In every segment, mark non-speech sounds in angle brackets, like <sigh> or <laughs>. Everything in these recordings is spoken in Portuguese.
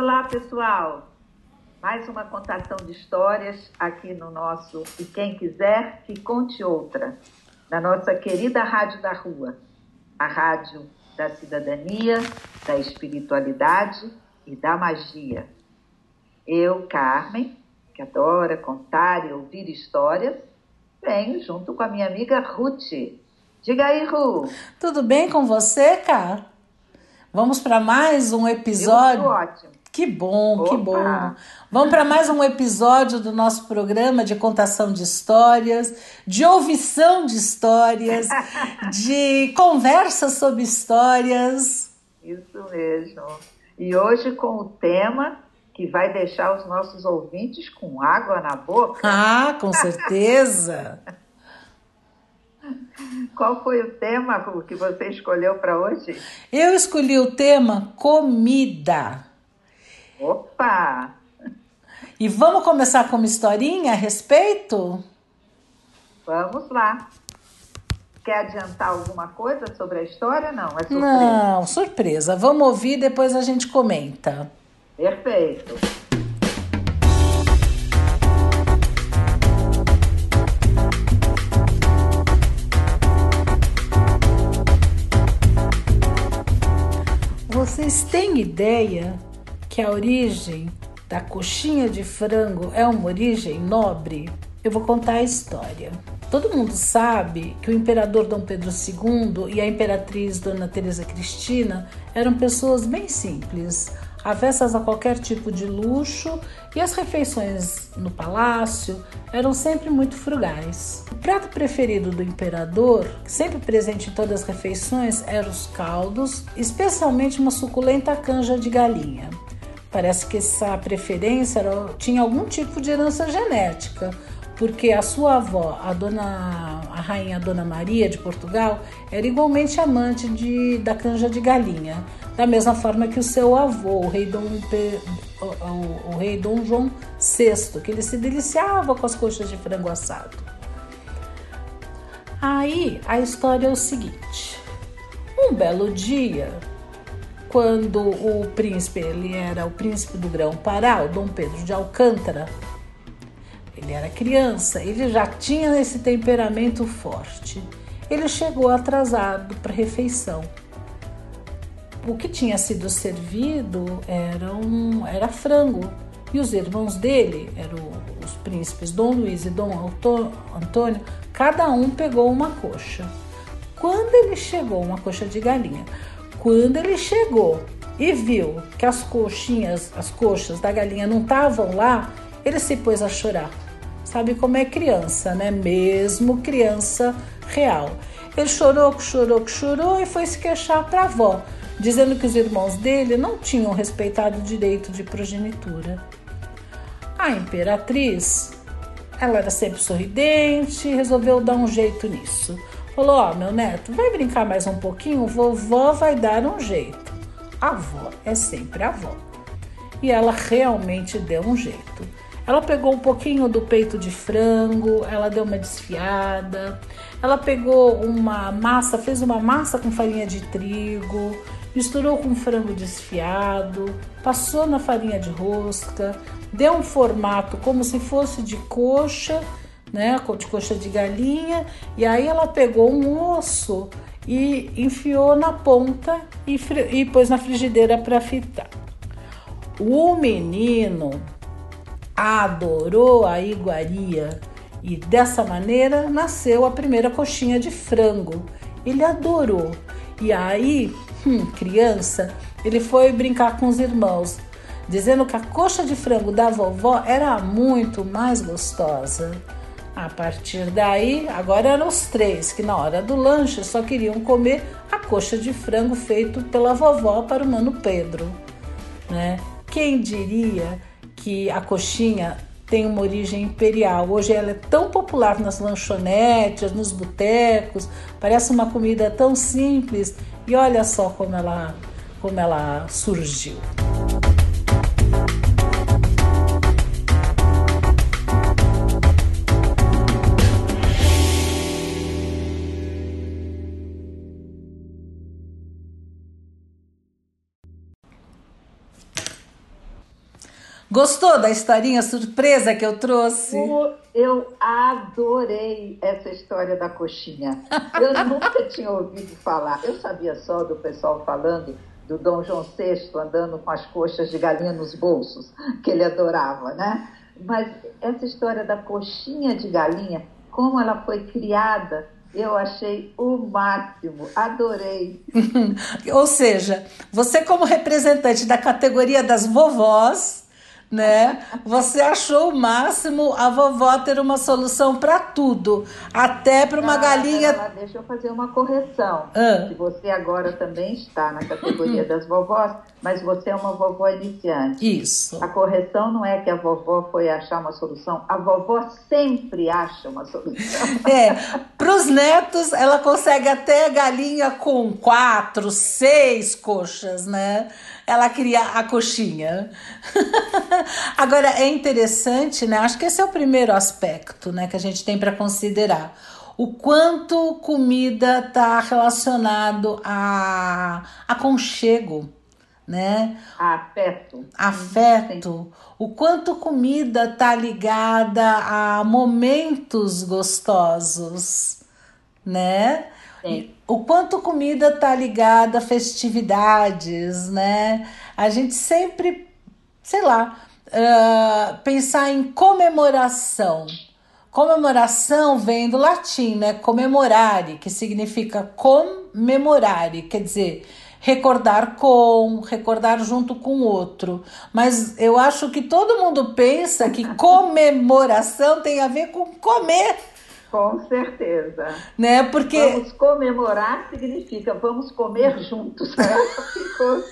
Olá, pessoal! Mais uma contação de histórias aqui no nosso E Quem Quiser Que Conte Outra, na nossa querida Rádio da Rua, a rádio da cidadania, da espiritualidade e da magia. Eu, Carmen, que adora contar e ouvir histórias, venho junto com a minha amiga Ruth. Diga aí, Ru. Tudo bem com você, Car? Vamos para mais um episódio. Eu ótimo. Que bom, Opa. que bom. Vamos para mais um episódio do nosso programa de contação de histórias, de ouvição de histórias, <laughs> de conversa sobre histórias. Isso mesmo. E hoje com o tema que vai deixar os nossos ouvintes com água na boca. Ah, com certeza. <laughs> Qual foi o tema que você escolheu para hoje? Eu escolhi o tema comida. Opa! E vamos começar com uma historinha a respeito? Vamos lá. Quer adiantar alguma coisa sobre a história? Não, é surpresa. Não, surpresa. Vamos ouvir depois a gente comenta. Perfeito. Vocês têm ideia que a origem da coxinha de frango é uma origem nobre? Eu vou contar a história. Todo mundo sabe que o imperador Dom Pedro II e a imperatriz Dona Teresa Cristina eram pessoas bem simples, avessas a qualquer tipo de luxo, e as refeições no palácio eram sempre muito frugais. O prato preferido do imperador, sempre presente em todas as refeições, eram os caldos, especialmente uma suculenta canja de galinha. Parece que essa preferência era, tinha algum tipo de herança genética, porque a sua avó, a dona a rainha Dona Maria de Portugal, era igualmente amante de, da canja de galinha, da mesma forma que o seu avô, o rei Dom, o, o, o rei Dom João VI, que ele se deliciava com as coxas de frango assado. Aí a história é o seguinte: um belo dia, quando o príncipe, ele era o príncipe do Grão-Pará, o Dom Pedro de Alcântara, ele era criança, ele já tinha esse temperamento forte. Ele chegou atrasado para a refeição. O que tinha sido servido era, um, era frango. E os irmãos dele, eram os príncipes Dom Luiz e Dom Antônio, cada um pegou uma coxa. Quando ele chegou, uma coxa de galinha, quando ele chegou e viu que as coxinhas, as coxas da galinha não estavam lá, ele se pôs a chorar. Sabe como é criança, né? Mesmo criança real. Ele chorou, chorou, chorou e foi se queixar para a avó, dizendo que os irmãos dele não tinham respeitado o direito de progenitura. A imperatriz, ela era sempre sorridente, resolveu dar um jeito nisso. Falou: Ó, oh, meu neto, vai brincar mais um pouquinho? Vovó vai dar um jeito. A avó é sempre a avó. E ela realmente deu um jeito. Ela pegou um pouquinho do peito de frango, ela deu uma desfiada, ela pegou uma massa, fez uma massa com farinha de trigo, misturou com frango desfiado, passou na farinha de rosca, deu um formato como se fosse de coxa né, de coxa de galinha, e aí ela pegou um osso e enfiou na ponta e, e pôs na frigideira para fritar. O menino adorou a iguaria e dessa maneira nasceu a primeira coxinha de frango. Ele adorou. E aí, hum, criança, ele foi brincar com os irmãos, dizendo que a coxa de frango da vovó era muito mais gostosa. A partir daí, agora eram os três que na hora do lanche só queriam comer a coxa de frango feito pela vovó para o mano Pedro. Né? Quem diria que a coxinha tem uma origem imperial. Hoje ela é tão popular nas lanchonetes, nos botecos, parece uma comida tão simples e olha só como ela, como ela surgiu. Gostou da historinha surpresa que eu trouxe? Eu adorei essa história da coxinha. Eu <laughs> nunca tinha ouvido falar. Eu sabia só do pessoal falando do Dom João VI andando com as coxas de galinha nos bolsos, que ele adorava, né? Mas essa história da coxinha de galinha, como ela foi criada, eu achei o máximo, adorei. <laughs> Ou seja, você como representante da categoria das vovós, né? Você achou o máximo a vovó ter uma solução para tudo, até para uma ah, galinha. Deixa eu fazer uma correção. Ah. Que você agora também está na categoria das vovós, mas você é uma vovó iniciante. Isso. A correção não é que a vovó foi achar uma solução, a vovó sempre acha uma solução. <laughs> É, para os netos, ela consegue até galinha com quatro, seis coxas, né? ela cria a coxinha. <laughs> <laughs> Agora é interessante, né? Acho que esse é o primeiro aspecto, né, que a gente tem para considerar. O quanto comida está relacionado a aconchego, né? Afeto. Afeto. O quanto comida está ligada a momentos gostosos, né? Sim o quanto comida está ligada a festividades, né? A gente sempre, sei lá, uh, pensar em comemoração. Comemoração vem do latim, né? Comemorare, que significa comemorare, quer dizer, recordar com, recordar junto com outro. Mas eu acho que todo mundo pensa que comemoração tem a ver com comer com certeza. Né? Porque... Vamos comemorar significa vamos comer juntos. <laughs> Essa ficou.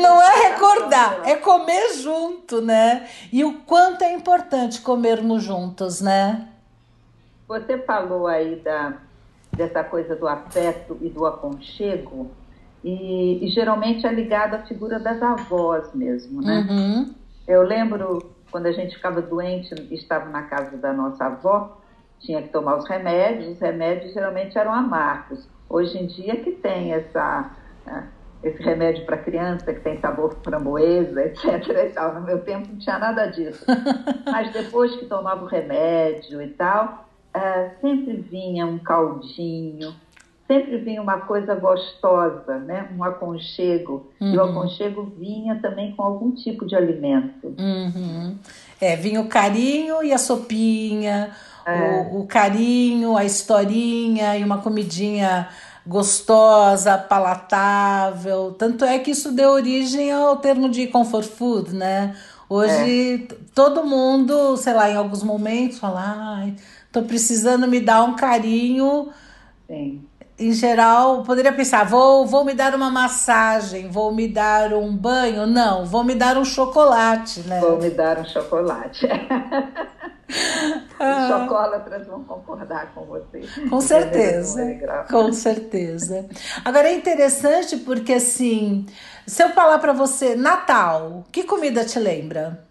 Não é recordar, é comer junto, né? E o quanto é importante comermos juntos, né? Você falou aí da, dessa coisa do afeto e do aconchego, e, e geralmente é ligado à figura das avós mesmo, né? Uhum. Eu lembro quando a gente ficava doente estava na casa da nossa avó, tinha que tomar os remédios, os remédios geralmente eram amargos. Hoje em dia que tem essa, né, esse remédio para criança que tem sabor framboesa, <laughs> etc. Tal. No meu tempo não tinha nada disso. <laughs> Mas depois que tomava o remédio e tal, uh, sempre vinha um caldinho, sempre vinha uma coisa gostosa, né? um aconchego. Uhum. E o uhum. aconchego vinha também com algum tipo de alimento. Uhum. É, vinha o carinho e a sopinha, é. O, o, carinho, a historinha e uma comidinha gostosa, palatável. Tanto é que isso deu origem ao termo de comfort food, né? Hoje é. todo mundo, sei lá, em alguns momentos fala, ai, tô precisando me dar um carinho. Sim. Em geral, poderia pensar, vou, vou me dar uma massagem, vou me dar um banho. Não, vou me dar um chocolate, né? Vou me dar um chocolate. <laughs> Os chocolatras vão concordar com você. Com certeza. Com certeza. Agora é interessante porque assim, se eu falar para você Natal, que comida te lembra?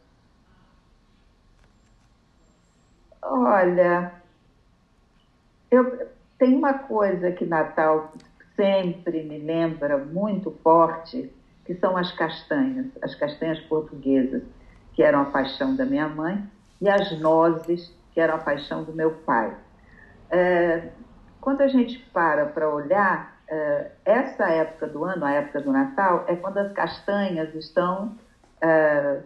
Olha, eu tem uma coisa que Natal sempre me lembra muito forte, que são as castanhas, as castanhas portuguesas, que eram a paixão da minha mãe e as nozes, que eram a paixão do meu pai. É, quando a gente para para olhar, é, essa época do ano, a época do Natal, é quando as castanhas estão é,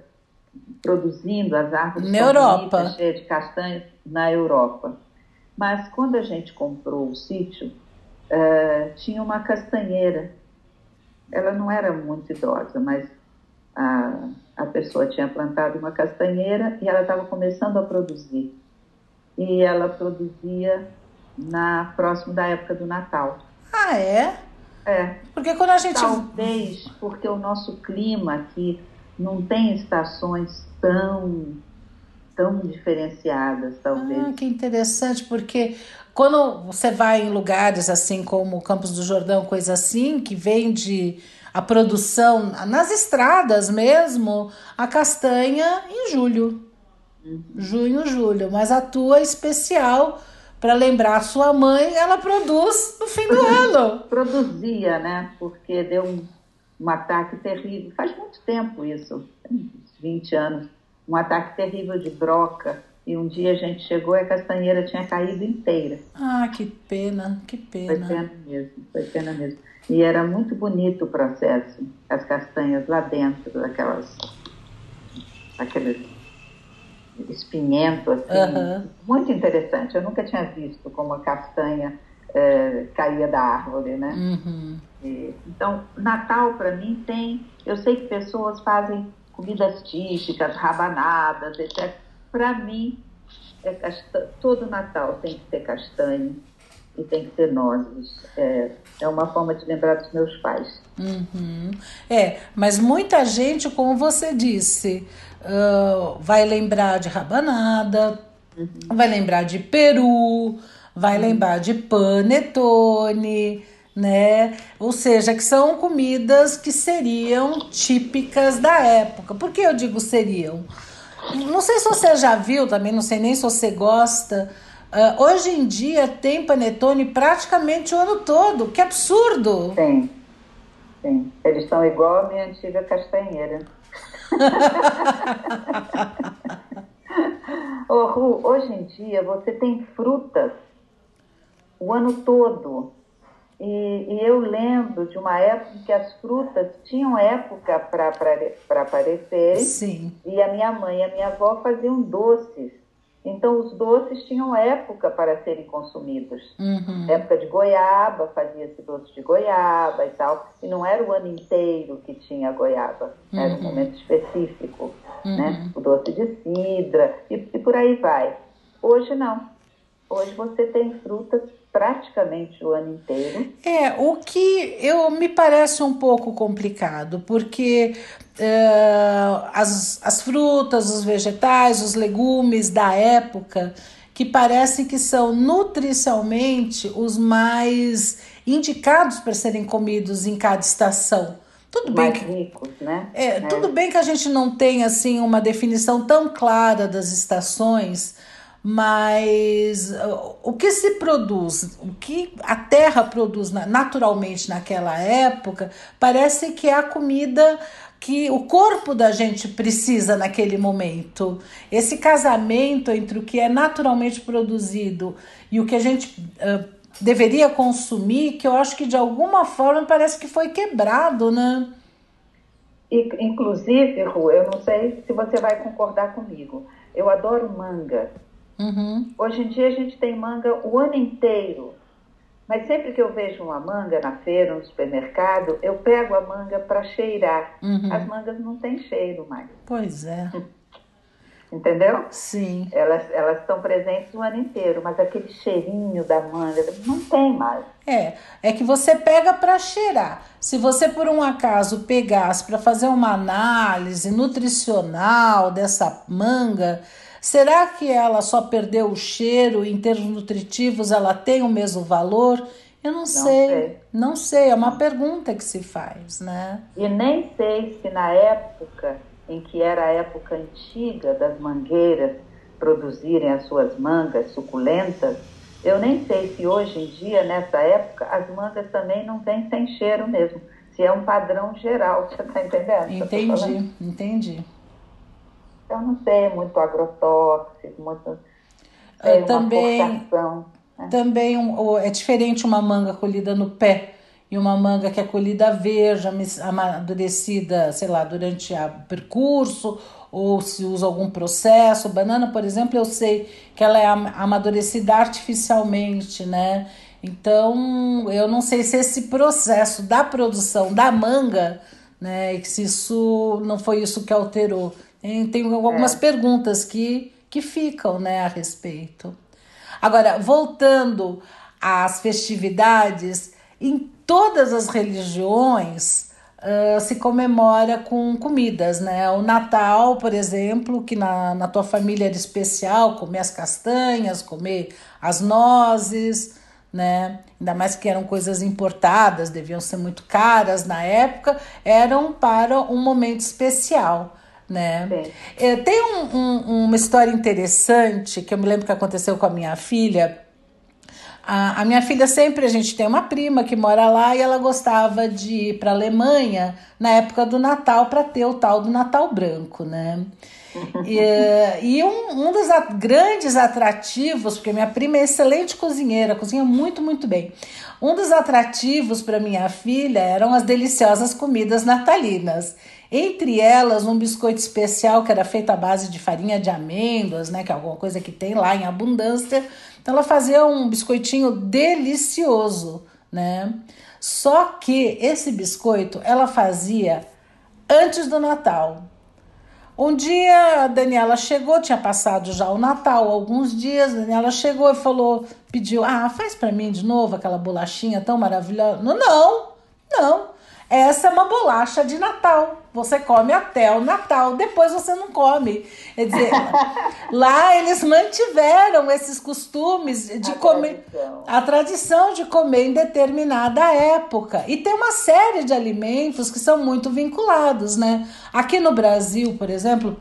produzindo, as árvores na Europa. cheias de castanhas na Europa. Mas quando a gente comprou o sítio, é, tinha uma castanheira. Ela não era muito idosa, mas a, a pessoa tinha plantado uma castanheira e ela estava começando a produzir. E ela produzia na próximo da época do Natal. Ah, é? É. Porque quando a gente. Talvez porque o nosso clima aqui não tem estações tão tão diferenciadas, talvez. Ah, que interessante, porque quando você vai em lugares assim como Campos do Jordão, coisa assim, que vende a produção nas estradas mesmo, a castanha em julho. Uhum. Junho, julho. Mas a tua especial, para lembrar a sua mãe, ela produz no fim do <laughs> ano. Produzia, né? Porque deu um, um ataque terrível. Faz muito tempo isso, 20 anos. Um ataque terrível de broca. E um dia a gente chegou e a castanheira tinha caído inteira. Ah, que pena, que pena. Foi pena mesmo, foi pena mesmo. E era muito bonito o processo, as castanhas lá dentro, daquelas, aqueles espinhento, assim, uhum. muito interessante. Eu nunca tinha visto como a castanha é, caía da árvore, né? Uhum. E, então, Natal para mim tem, eu sei que pessoas fazem comidas típicas, rabanadas, etc. Para mim, é todo Natal tem que ter castanha e tem que ter nozes. É, é uma forma de lembrar dos meus pais. Uhum. É, mas muita gente, como você disse, uh, vai lembrar de rabanada, uhum. vai lembrar de peru, vai uhum. lembrar de panetone, né? Ou seja, que são comidas que seriam típicas da época. Por que eu digo seriam? Não sei se você já viu também, não sei nem se você gosta Uh, hoje em dia tem panetone praticamente o ano todo. Que absurdo! Tem, sim. Eles são igual a minha antiga castanheira. <laughs> oh, Ru, hoje em dia você tem frutas o ano todo. E, e, eu lembro de uma época que as frutas tinham época para aparecer. Sim. E a minha mãe e a minha avó faziam doces então, os doces tinham época para serem consumidos. Uhum. Época de goiaba, fazia-se doce de goiaba e tal. E não era o ano inteiro que tinha goiaba, uhum. era um momento específico. Uhum. Né? O doce de cidra e, e por aí vai. Hoje não. Hoje você tem frutas praticamente o ano inteiro. É, o que eu me parece um pouco complicado, porque uh, as, as frutas, os vegetais, os legumes da época, que parecem que são nutricionalmente os mais indicados para serem comidos em cada estação. Tudo bem que, ricos, né? É, é, tudo bem que a gente não tem assim uma definição tão clara das estações, mas o que se produz, o que a terra produz naturalmente naquela época, parece que é a comida que o corpo da gente precisa naquele momento. Esse casamento entre o que é naturalmente produzido e o que a gente uh, deveria consumir, que eu acho que de alguma forma parece que foi quebrado, né? Inclusive, Ru, eu não sei se você vai concordar comigo. Eu adoro manga. Uhum. Hoje em dia a gente tem manga o ano inteiro. Mas sempre que eu vejo uma manga na feira, no supermercado, eu pego a manga para cheirar. Uhum. As mangas não têm cheiro mais. Pois é. <laughs> Entendeu? Sim. Elas, elas estão presentes o ano inteiro, mas aquele cheirinho da manga não tem mais. É, é que você pega para cheirar. Se você por um acaso pegasse para fazer uma análise nutricional dessa manga, Será que ela só perdeu o cheiro em termos nutritivos ela tem o mesmo valor? Eu não, não sei, sei, não sei, é uma pergunta que se faz, né? E nem sei se na época em que era a época antiga das mangueiras produzirem as suas mangas suculentas, eu nem sei se hoje em dia, nessa época, as mangas também não vêm sem cheiro mesmo. Se é um padrão geral, <laughs> você está entendendo? Entendi, entendi. Então, não sei, muito agrotóxico, muito. Sei, também, né? também um, é diferente uma manga colhida no pé e uma manga que é colhida verde, amadurecida, sei lá, durante o percurso, ou se usa algum processo. Banana, por exemplo, eu sei que ela é amadurecida artificialmente, né? Então, eu não sei se esse processo da produção da manga, né, se isso não foi isso que alterou. Tem algumas é. perguntas que, que ficam né, a respeito. Agora, voltando às festividades, em todas as religiões uh, se comemora com comidas, né? O Natal, por exemplo, que na, na tua família era especial, comer as castanhas, comer as nozes, né? Ainda mais que eram coisas importadas, deviam ser muito caras na época, eram para um momento especial né? É, tem um, um, uma história interessante que eu me lembro que aconteceu com a minha filha. A, a, minha filha sempre, a gente tem uma prima que mora lá e ela gostava de ir para a Alemanha na época do Natal para ter o tal do Natal branco, né? <laughs> e, e um, um dos grandes atrativos, porque minha prima é excelente cozinheira, cozinha muito, muito bem. Um dos atrativos para minha filha eram as deliciosas comidas natalinas. Entre elas, um biscoito especial que era feito à base de farinha de amêndoas, né? Que é alguma coisa que tem lá em abundância. Então ela fazia um biscoitinho delicioso, né? Só que esse biscoito ela fazia antes do Natal. Um dia a Daniela chegou, tinha passado já o Natal, alguns dias, a Daniela chegou e falou, pediu, ah, faz para mim de novo aquela bolachinha tão maravilhosa. Não, não. Essa é uma bolacha de Natal. Você come até o Natal, depois você não come. Quer dizer, <laughs> lá eles mantiveram esses costumes de a comer tradição. a tradição de comer em determinada época. E tem uma série de alimentos que são muito vinculados, né? Aqui no Brasil, por exemplo,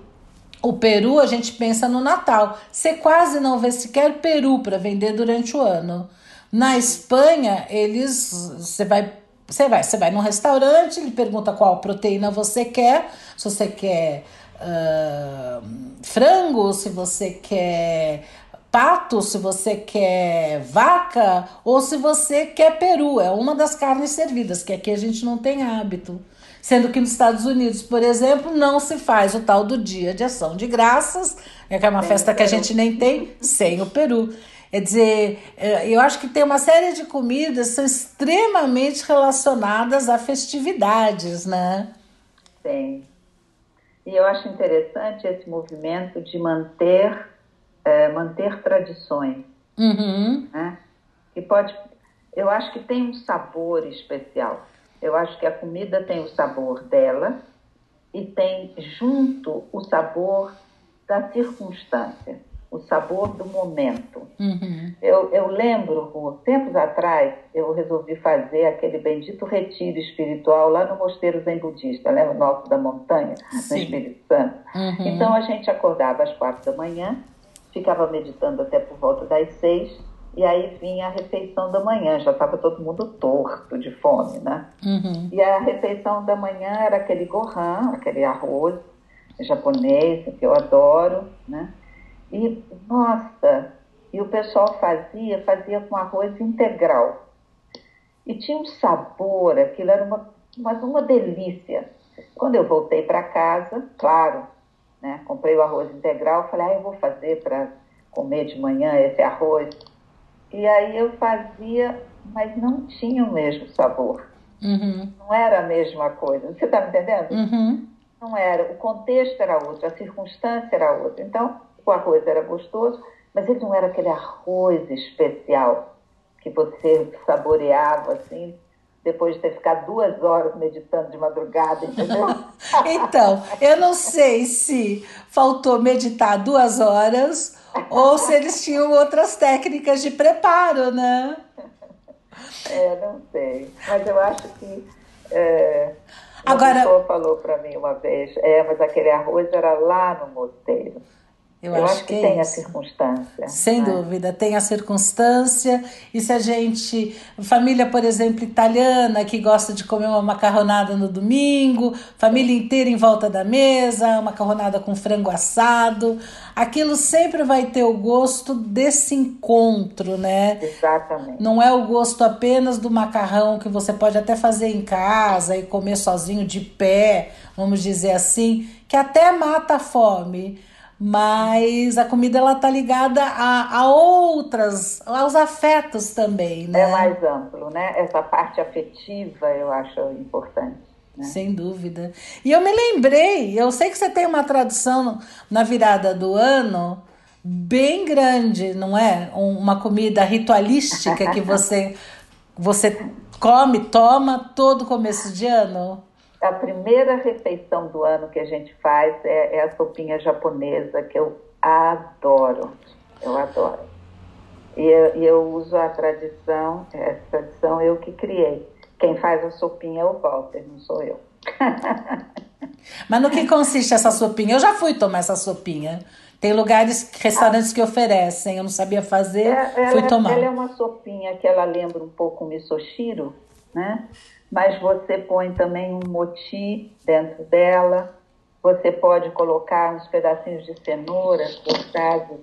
o peru a gente pensa no Natal. Você quase não vê sequer peru para vender durante o ano. Na Espanha, eles você vai você vai, você vai num restaurante, ele pergunta qual proteína você quer, se você quer uh, frango, se você quer pato, se você quer vaca ou se você quer peru. É uma das carnes servidas, que aqui a gente não tem hábito. Sendo que nos Estados Unidos, por exemplo, não se faz o tal do dia de ação de graças, é que é uma festa que a gente nem tem, sem o peru. Quer dizer, é, eu acho que tem uma série de comidas que são extremamente relacionadas a festividades, né? Sim. E eu acho interessante esse movimento de manter, é, manter tradições. Uhum. Né? Que pode, eu acho que tem um sabor especial. Eu acho que a comida tem o sabor dela e tem junto o sabor da circunstância o sabor do momento. Uhum. Eu, eu lembro, tempos atrás, eu resolvi fazer aquele bendito retiro espiritual lá no Mosteiro Zen Budista, né, o nosso da montanha, Sim. no Espírito Santo. Uhum. Então a gente acordava às quatro da manhã, ficava meditando até por volta das seis, e aí vinha a refeição da manhã, já estava todo mundo torto de fome, né? Uhum. E a refeição da manhã era aquele gohan, aquele arroz japonês, que eu adoro, né? E, nossa, e o pessoal fazia, fazia com arroz integral. E tinha um sabor, aquilo era uma, mas uma delícia. Quando eu voltei para casa, claro, né, comprei o arroz integral, falei, ah, eu vou fazer para comer de manhã esse arroz. E aí eu fazia, mas não tinha o mesmo sabor. Uhum. Não era a mesma coisa. Você está me entendendo? Uhum. Não era. O contexto era outro, a circunstância era outra. Então, o arroz era gostoso, mas ele não era aquele arroz especial que você saboreava assim depois de ter ficado duas horas meditando de madrugada, entendeu? <laughs> então, eu não sei se faltou meditar duas horas ou se eles tinham outras técnicas de preparo, né? É, não sei. Mas eu acho que. É, Agora, pessoa falou para mim uma vez, é, mas aquele arroz era lá no mosteiro. Eu, Eu acho, acho, que, que tem a circunstância. Sem né? dúvida, tem a circunstância. E se a gente. Família, por exemplo, italiana, que gosta de comer uma macarronada no domingo, família inteira em volta da mesa, macarronada com frango assado. Aquilo sempre vai ter o gosto desse encontro, né? Exatamente. Não é o gosto apenas do macarrão que você pode até fazer em casa e comer sozinho de pé, vamos dizer assim, que até mata a fome mas a comida ela tá ligada a, a outras, aos afetos também, né? É mais amplo, né? Essa parte afetiva eu acho importante. Né? Sem dúvida. E eu me lembrei, eu sei que você tem uma tradução na virada do ano bem grande, não é? Uma comida ritualística que você <laughs> você come, toma todo começo de ano a primeira refeição do ano que a gente faz é, é a sopinha japonesa, que eu adoro. Eu adoro. E eu, e eu uso a tradição, essa tradição eu que criei. Quem faz a sopinha é o Walter, não sou eu. <laughs> Mas no que consiste essa sopinha? Eu já fui tomar essa sopinha. Tem lugares, restaurantes que oferecem, eu não sabia fazer, é, fui ela, tomar. Ela é uma sopinha que ela lembra um pouco o misoshiro, né? Mas você põe também um moti dentro dela. Você pode colocar uns pedacinhos de cenoura cortados,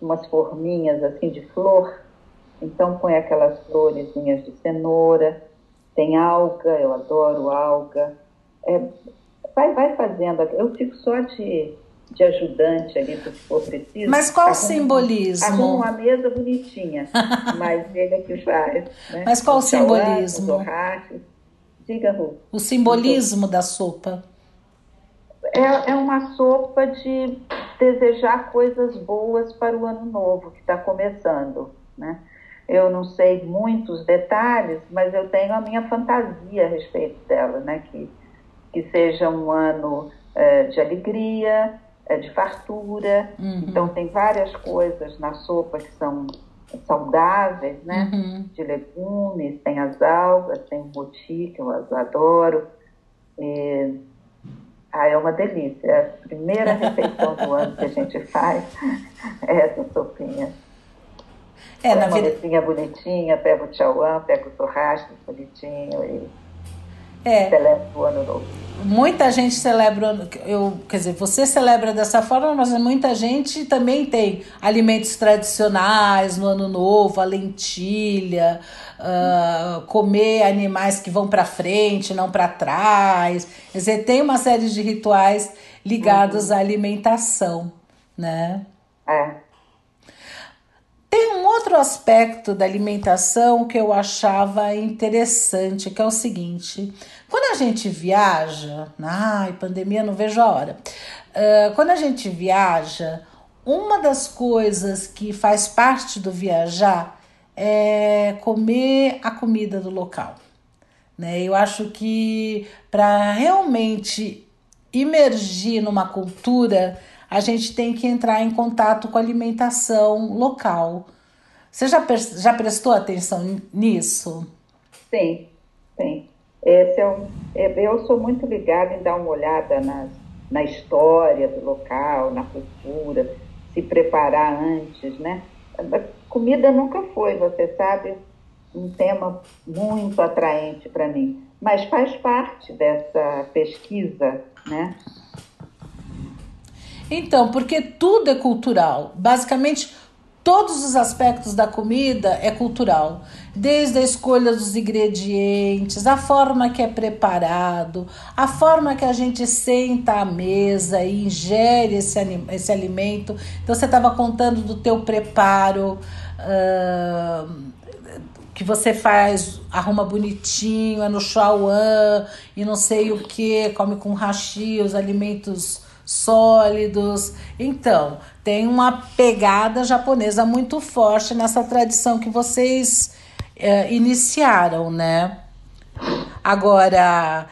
umas forminhas assim de flor. Então põe aquelas florezinhas de cenoura. Tem alga, eu adoro alga. É, vai, vai fazendo. Eu fico só de de ajudante ali, se for preciso. Mas qual o simbolismo? Arruma uma mesa bonitinha, <laughs> mas ele é que faz. Né? Mas qual o, simbolismo? O Diga, Ru. O simbolismo da sopa? É, é uma sopa de desejar coisas boas para o ano novo que está começando, né? Eu não sei muitos detalhes, mas eu tenho a minha fantasia a respeito dela, né? Que, que seja um ano é, de alegria, é de fartura. Uhum. Então, tem várias coisas na sopa que são saudáveis, né? Uhum. De legumes, tem as algas, tem o moti, que eu adoro. E... Ah, é uma delícia. É a primeira <laughs> refeição do ano que a gente faz é essa sopinha. É, na uma vida... bonitinha, pega o tchauã, pega o churrasco bonitinho e é. celebra o ano novo. Muita gente celebra, eu, quer dizer, você celebra dessa forma, mas muita gente também tem alimentos tradicionais no ano novo, a lentilha, uh, comer animais que vão para frente, não para trás. Quer dizer, tem uma série de rituais ligados uhum. à alimentação, né? É. Tem um outro aspecto da alimentação que eu achava interessante, que é o seguinte: quando a gente viaja, ai, pandemia, não vejo a hora. Uh, quando a gente viaja, uma das coisas que faz parte do viajar é comer a comida do local. Né? Eu acho que para realmente imergir numa cultura, a gente tem que entrar em contato com a alimentação local. Você já, já prestou atenção nisso? Sim, sim. Esse é um, é, eu sou muito ligada em dar uma olhada nas, na história do local, na cultura, se preparar antes, né? Comida nunca foi, você sabe, um tema muito atraente para mim, mas faz parte dessa pesquisa, né? Então, porque tudo é cultural. Basicamente, todos os aspectos da comida é cultural. Desde a escolha dos ingredientes, a forma que é preparado, a forma que a gente senta à mesa e ingere esse, esse alimento. Então, você estava contando do teu preparo. Uh, que você faz, arruma bonitinho, é no chauan e não sei o que, come com hashi, os alimentos sólidos. Então, tem uma pegada japonesa muito forte nessa tradição que vocês é, iniciaram, né? Agora,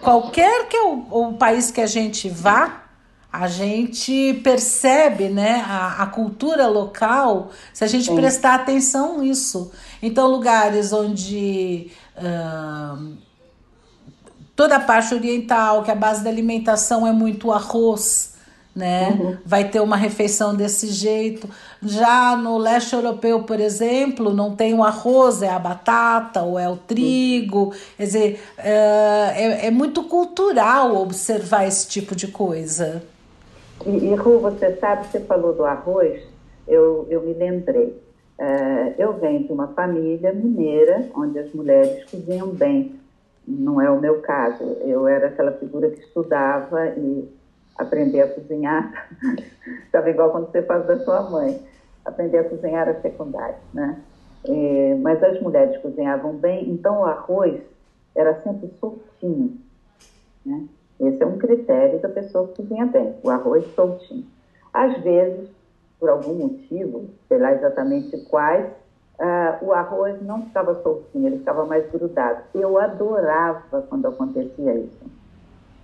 qualquer que é o, o, país que a gente vá, a gente percebe né, a, a cultura local se a gente Sim. prestar atenção nisso. Então, lugares onde. Toda a parte oriental, que a base da alimentação é muito arroz, né? Uhum. Vai ter uma refeição desse jeito. Já no leste europeu, por exemplo, não tem o arroz, é a batata ou é o trigo. Quer dizer, é, é, é muito cultural observar esse tipo de coisa. E, e Ru, você sabe, você falou do arroz, eu, eu me lembrei. É, eu venho de uma família mineira, onde as mulheres cozinham bem não é o meu caso. Eu era aquela figura que estudava e aprender a cozinhar. <laughs> Estava igual quando você faz da sua mãe. Aprender a cozinhar é secundário, né? É, mas as mulheres cozinhavam bem, então o arroz era sempre soltinho, né? Esse é um critério da pessoa que cozinha bem, o arroz soltinho. Às vezes, por algum motivo, sei lá exatamente quais, uh, o arroz não ficava soltinho, ele ficava mais grudado. Eu adorava quando acontecia isso.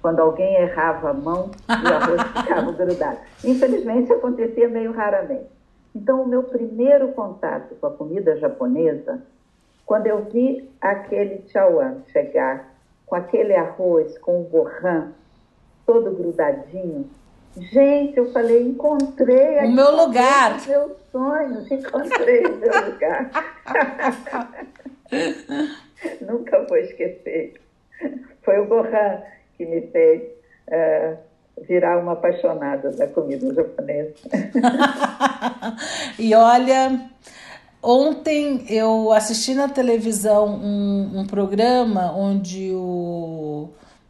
Quando alguém errava a mão, o arroz <laughs> ficava grudado. Infelizmente, acontecia meio raramente. Então, o meu primeiro contato com a comida japonesa, quando eu vi aquele chawan chegar com aquele arroz, com o gohan, todo grudadinho. Gente, eu falei, encontrei o meu lugar. Meus sonhos, <laughs> encontrei o meu lugar. <laughs> Nunca vou esquecer. Foi o Gohan que me fez uh, virar uma apaixonada da comida japonesa. <laughs> e olha, ontem eu assisti na televisão um, um programa onde o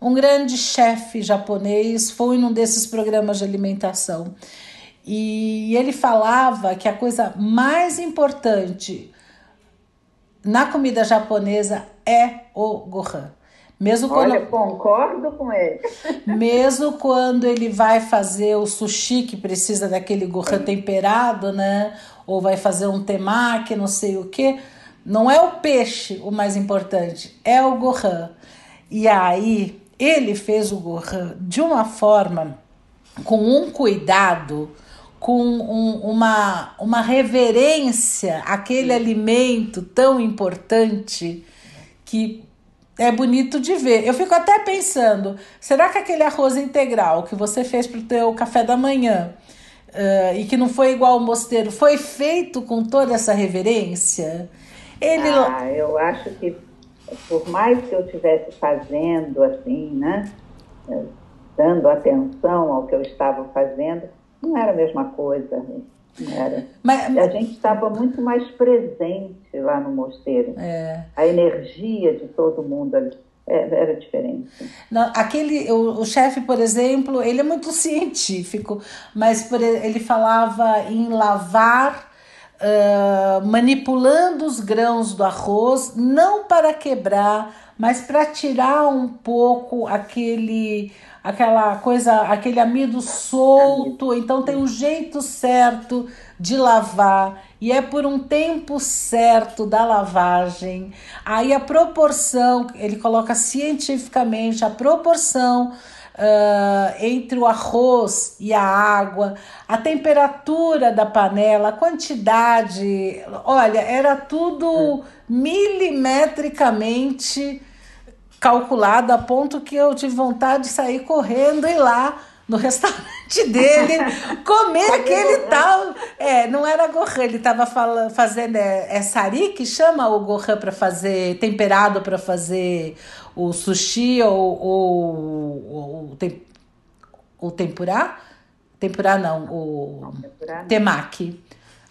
um grande chefe japonês foi num desses programas de alimentação. E ele falava que a coisa mais importante na comida japonesa é o gohan. Mesmo quando, Olha, concordo com ele. <laughs> Mesmo quando ele vai fazer o sushi, que precisa daquele gohan temperado, né? Ou vai fazer um temaki, não sei o que. Não é o peixe o mais importante, é o gohan. E aí, ele fez o Gohan de uma forma, com um cuidado, com um, uma, uma reverência àquele alimento tão importante que é bonito de ver. Eu fico até pensando, será que aquele arroz integral que você fez para o teu café da manhã uh, e que não foi igual ao mosteiro, foi feito com toda essa reverência? Ele... Ah, eu acho que por mais que eu estivesse fazendo assim, né, é, dando atenção ao que eu estava fazendo, não era a mesma coisa. Não era. Mas, a gente estava muito mais presente lá no mosteiro. É. A energia de todo mundo ali é, era diferente. Não, aquele, o, o chefe, por exemplo, ele é muito científico, mas por, ele falava em lavar manipulando os grãos do arroz, não para quebrar, mas para tirar um pouco aquele aquela coisa, aquele amido solto. Então tem um jeito certo de lavar e é por um tempo certo da lavagem. Aí a proporção, ele coloca cientificamente a proporção uh, entre o arroz e a água, a temperatura da panela, a quantidade. Olha, era tudo milimetricamente calculado a ponto que eu tive vontade de sair correndo e lá no <laughs> restaurante dele <laughs> comer aquele tal. É, não era gohan, ele estava fazendo. É, é sari que chama o gohan para fazer, temperado para fazer o sushi ou, ou, ou, tem, o tempurá? Tempurá não, o não, tempurá temaki.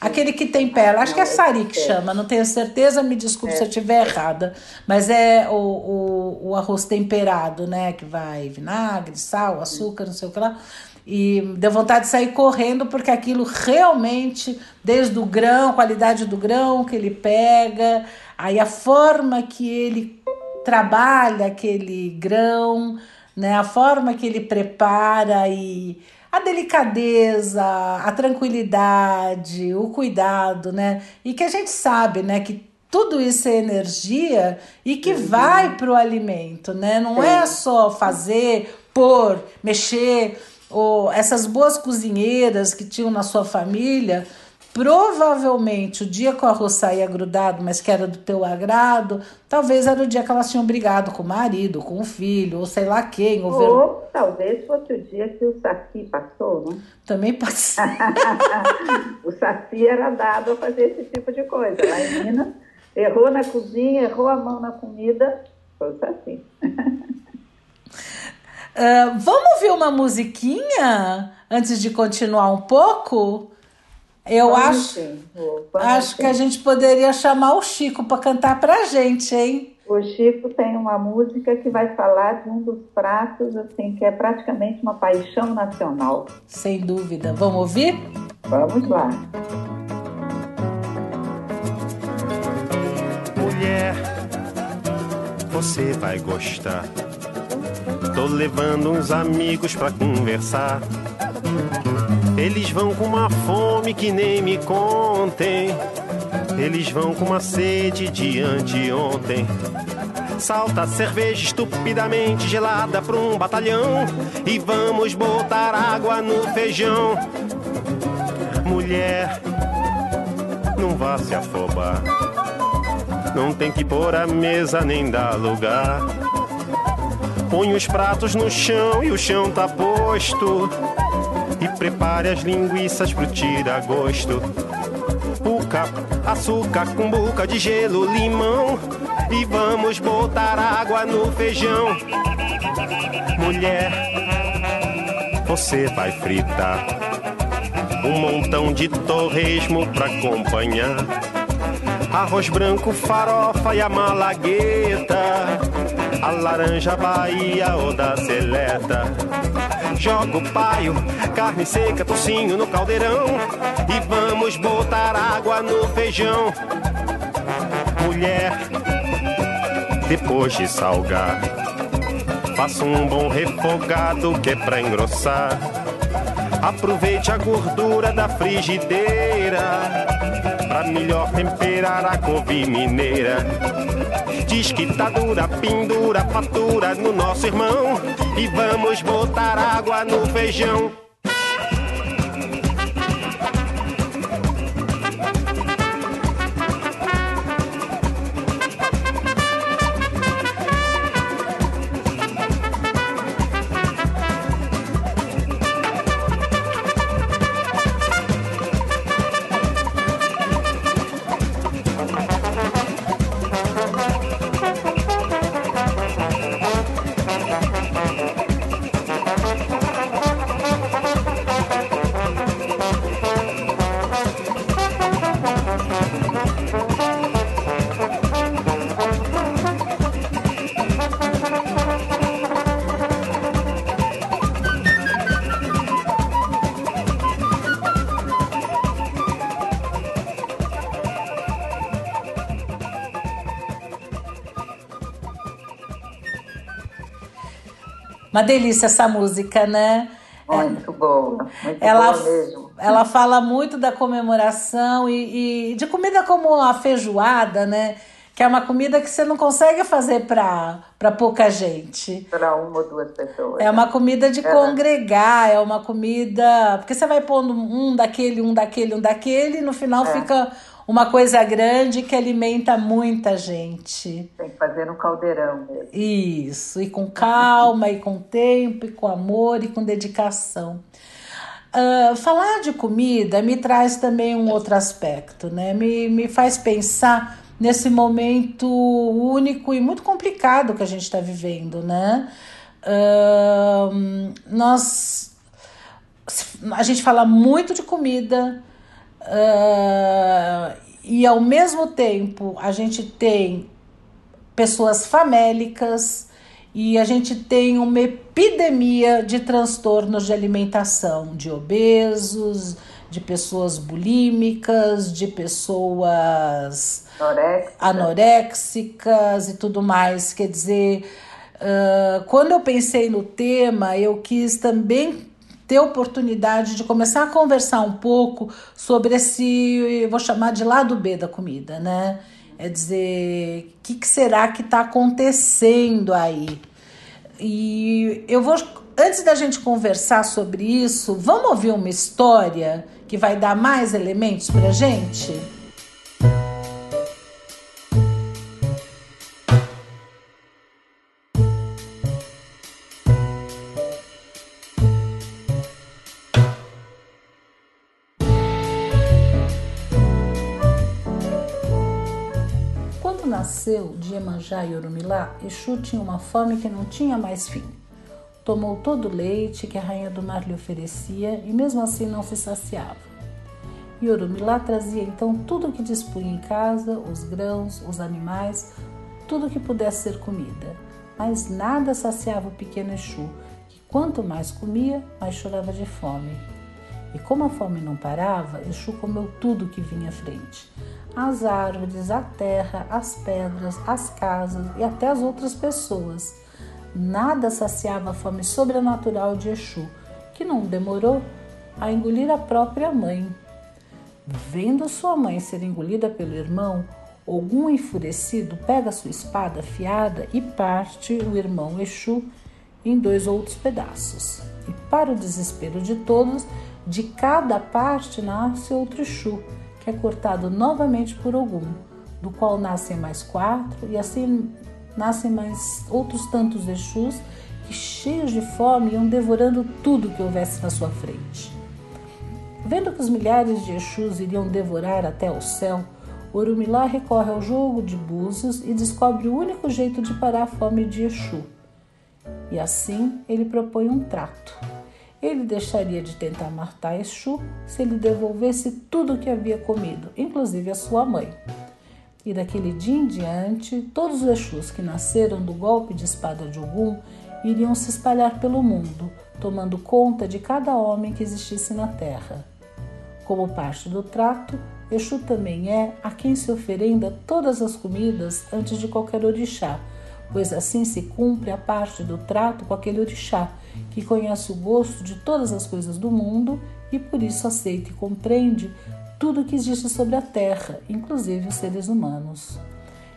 Aquele que tempera, acho que é sari que chama, não tenho certeza, me desculpe é. se eu estiver errada. Mas é o, o, o, arroz temperado, né? Que vai vinagre, sal, açúcar, não sei o que lá. E deu vontade de sair correndo, porque aquilo realmente, desde o grão, a qualidade do grão que ele pega, aí a forma que ele trabalha aquele grão, né? A forma que ele prepara e a delicadeza, a tranquilidade, o cuidado, né? E que a gente sabe, né, que tudo isso é energia e que uhum. vai para o alimento, né? Não é só fazer, pôr, mexer, ou essas boas cozinheiras que tinham na sua família Provavelmente o dia que o arroz saía grudado, mas que era do teu agrado, talvez era o dia que elas tinham brigado com o marido, com o filho, ou sei lá quem. Ou, ou ver... talvez fosse o dia que o Saci passou, não? Também ser. <laughs> o Saci era dado a fazer esse tipo de coisa. Lá em Minas, errou na cozinha, errou a mão na comida, foi o Saci. Uh, vamos ouvir uma musiquinha antes de continuar um pouco? Eu Vamos acho, sim. acho que a gente poderia chamar o Chico para cantar para a gente, hein? O Chico tem uma música que vai falar de um dos pratos, assim, que é praticamente uma paixão nacional. Sem dúvida. Vamos ouvir? Vamos lá. Mulher, você vai gostar. Tô levando uns amigos para conversar. Eles vão com uma fome que nem me contem. Eles vão com uma sede de anteontem. Salta cerveja estupidamente gelada pra um batalhão. E vamos botar água no feijão. Mulher, não vá se afobar. Não tem que pôr a mesa nem dar lugar. Põe os pratos no chão e o chão tá posto. E prepare as linguiças pro tira-gosto. Puca, açúcar, cumbuca de gelo, limão. E vamos botar água no feijão. Mulher, você vai fritar um montão de torresmo pra acompanhar. Arroz branco, farofa e a malagueta. A laranja Bahia ou da seleta. Joga o paio, carne seca, tocinho no caldeirão. E vamos botar água no feijão. Mulher, depois de salgar, faça um bom refogado que é pra engrossar. Aproveite a gordura da frigideira pra melhor temperar a couve mineira. Diz que tá dura, pendura, fatura no nosso irmão. E vamos botar água no feijão. Uma delícia essa música, né? Muito boa, muito ela, boa mesmo. Ela fala muito da comemoração e, e, de comida como a feijoada, né? Que é uma comida que você não consegue fazer para pouca gente. Para uma ou duas pessoas. É uma comida de é. congregar, é uma comida. Porque você vai pondo um daquele, um daquele, um daquele, e no final é. fica uma coisa grande que alimenta muita gente. Tem que fazer no caldeirão mesmo. Isso, e com calma, e com tempo, e com amor, e com dedicação. Uh, falar de comida me traz também um outro aspecto, né? Me, me faz pensar nesse momento único e muito complicado que a gente está vivendo, né? Uh, nós a gente fala muito de comida, Uh, e ao mesmo tempo a gente tem pessoas famélicas e a gente tem uma epidemia de transtornos de alimentação, de obesos, de pessoas bulímicas, de pessoas Anoréxica. anoréxicas e tudo mais. Quer dizer, uh, quando eu pensei no tema, eu quis também ter oportunidade de começar a conversar um pouco sobre esse, vou chamar de lado B da comida, né? É dizer, o que, que será que está acontecendo aí? E eu vou, antes da gente conversar sobre isso, vamos ouvir uma história que vai dar mais elementos para gente? Nasceu de Iemanjá e Orumilá, Exu tinha uma fome que não tinha mais fim. Tomou todo o leite que a rainha do mar lhe oferecia e mesmo assim não se saciava. E Orumilá trazia então tudo o que dispunha em casa, os grãos, os animais, tudo que pudesse ser comida. Mas nada saciava o pequeno Exu, que quanto mais comia, mais chorava de fome. E como a fome não parava, Exu comeu tudo que vinha à frente as árvores, a terra, as pedras, as casas e até as outras pessoas. Nada saciava a fome sobrenatural de Exu, que não demorou a engolir a própria mãe. Vendo sua mãe ser engolida pelo irmão, algum enfurecido pega sua espada afiada e parte o irmão Exu em dois outros pedaços. E para o desespero de todos, de cada parte nasce outro Exu que é cortado novamente por Ogum, do qual nascem mais quatro, e assim nascem mais outros tantos Exus que, cheios de fome, iam devorando tudo que houvesse na sua frente. Vendo que os milhares de Exus iriam devorar até o céu, Orumilá recorre ao jogo de búzios e descobre o único jeito de parar a fome de Exu. E assim ele propõe um trato. Ele deixaria de tentar matar Exu se ele devolvesse tudo o que havia comido, inclusive a sua mãe. E daquele dia em diante, todos os Exus que nasceram do golpe de espada de Ogum iriam se espalhar pelo mundo, tomando conta de cada homem que existisse na terra. Como parte do trato, Exu também é a quem se oferenda todas as comidas antes de qualquer orixá, pois assim se cumpre a parte do trato com aquele orixá, que conhece o gosto de todas as coisas do mundo e por isso aceita e compreende tudo que existe sobre a terra, inclusive os seres humanos.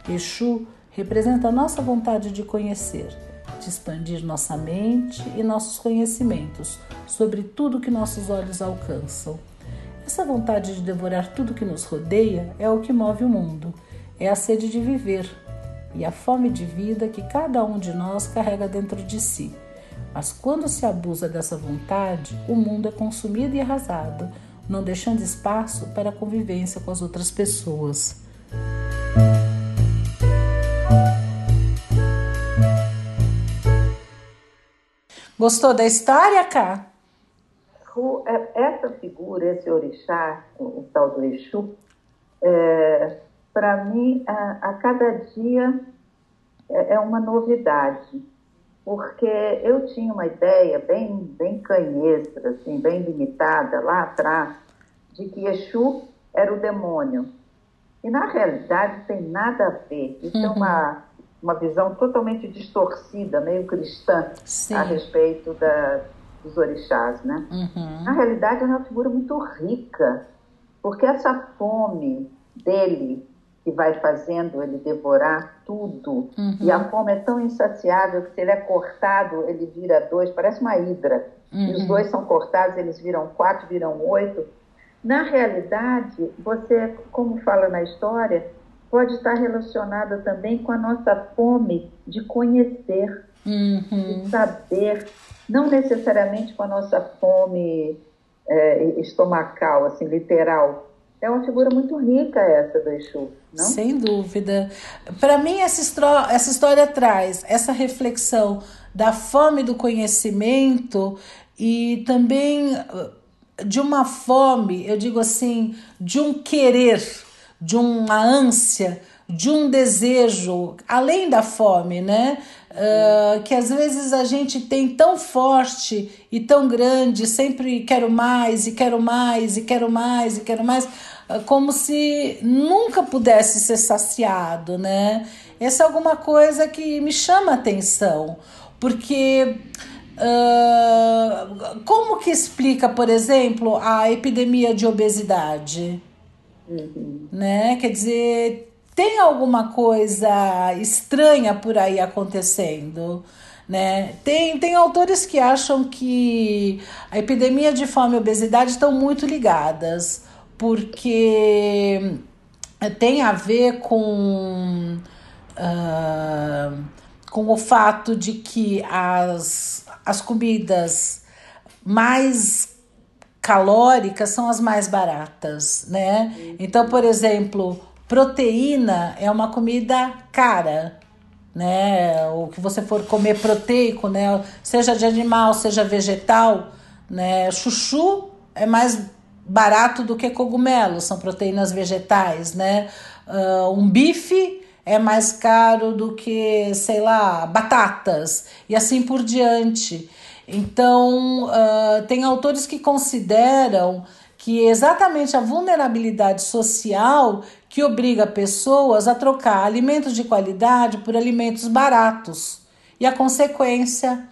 Exu representa a nossa vontade de conhecer, de expandir nossa mente e nossos conhecimentos sobre tudo que nossos olhos alcançam. Essa vontade de devorar tudo que nos rodeia é o que move o mundo, é a sede de viver e a fome de vida que cada um de nós carrega dentro de si. Mas quando se abusa dessa vontade, o mundo é consumido e arrasado, não deixando espaço para a convivência com as outras pessoas. Gostou da história, Cá? É, essa figura, esse orixá, o, tal do Exu, é, para mim, a, a, cada dia é, é, uma novidade, porque eu tinha uma ideia bem, bem canhestra, assim, bem limitada lá atrás, de que Exu era o demônio. E na realidade tem nada a ver. Isso uhum. é uma, uma visão totalmente distorcida, meio cristã, Sim. a respeito da, dos orixás, né? Uhum. Na realidade, é uma figura muito rica, porque essa fome dele que vai fazendo ele devorar tudo, uhum. e a fome é tão insaciável que se ele é cortado, ele vira dois, parece uma hidra. Uhum. E os uhum. dois são cortados, eles viram quatro, viram oito. Na realidade, você, como fala na história, pode estar relacionada também com a nossa fome de conhecer, uhum. de saber, não necessariamente com a nossa fome é, estomacal, assim, literal. É uma figura muito rica essa do Exu, não? Sem dúvida. Para mim, essa, essa história traz essa reflexão da fome do conhecimento e também uh, de uma fome, eu digo assim, de um querer, de uma ânsia, de um desejo, além da fome, né? Uh, que às vezes a gente tem tão forte e tão grande, sempre quero mais e quero mais e quero mais e quero mais, como se nunca pudesse ser saciado, né? Essa é alguma coisa que me chama a atenção, porque uh, como que explica, por exemplo, a epidemia de obesidade? Uhum. Né? Quer dizer, tem alguma coisa estranha por aí acontecendo. Né? Tem, tem autores que acham que a epidemia de fome e obesidade estão muito ligadas, porque tem a ver com, uh, com o fato de que as, as comidas mais calóricas são as mais baratas, né? Então, por exemplo, Proteína é uma comida cara, né? O que você for comer proteico, né? Seja de animal, seja vegetal, né? Chuchu é mais barato do que cogumelo, são proteínas vegetais, né? Uh, um bife é mais caro do que, sei lá, batatas e assim por diante. Então, uh, tem autores que consideram que exatamente a vulnerabilidade social que obriga pessoas a trocar alimentos de qualidade por alimentos baratos. E a consequência,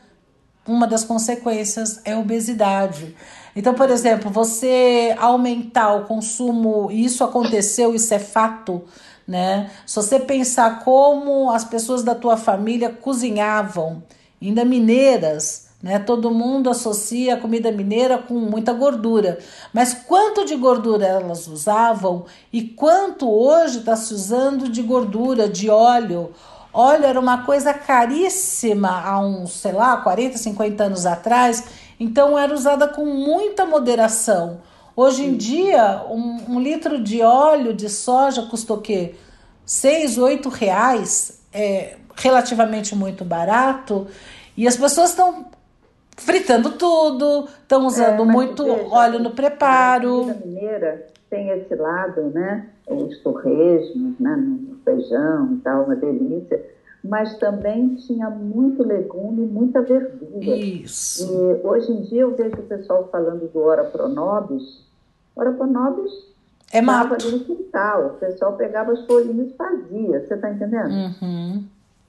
uma das consequências é a obesidade. Então, por exemplo, você aumentar o consumo, isso aconteceu, isso é fato, né? Se você pensar como as pessoas da tua família cozinhavam, ainda mineiras, né? Todo mundo associa a comida mineira com muita gordura, mas quanto de gordura elas usavam e quanto hoje está se usando de gordura, de óleo óleo era uma coisa caríssima há uns, sei lá, 40, 50 anos atrás, então era usada com muita moderação. Hoje em dia, um, um litro de óleo de soja custa o quê? 6, 8 reais, é relativamente muito barato, e as pessoas estão fritando tudo, estão usando é, muito veja, óleo no preparo. A mineira tem esse lado, né? Os torresmos, né? No feijão e tal, uma delícia. Mas também tinha muito legume, muita verdura. Isso. E hoje em dia eu vejo o pessoal falando do Ora Pronobis. Ora Pronobis é mato. ali no quintal. O pessoal pegava as folhinhas e fazia. Você está entendendo? Uhum.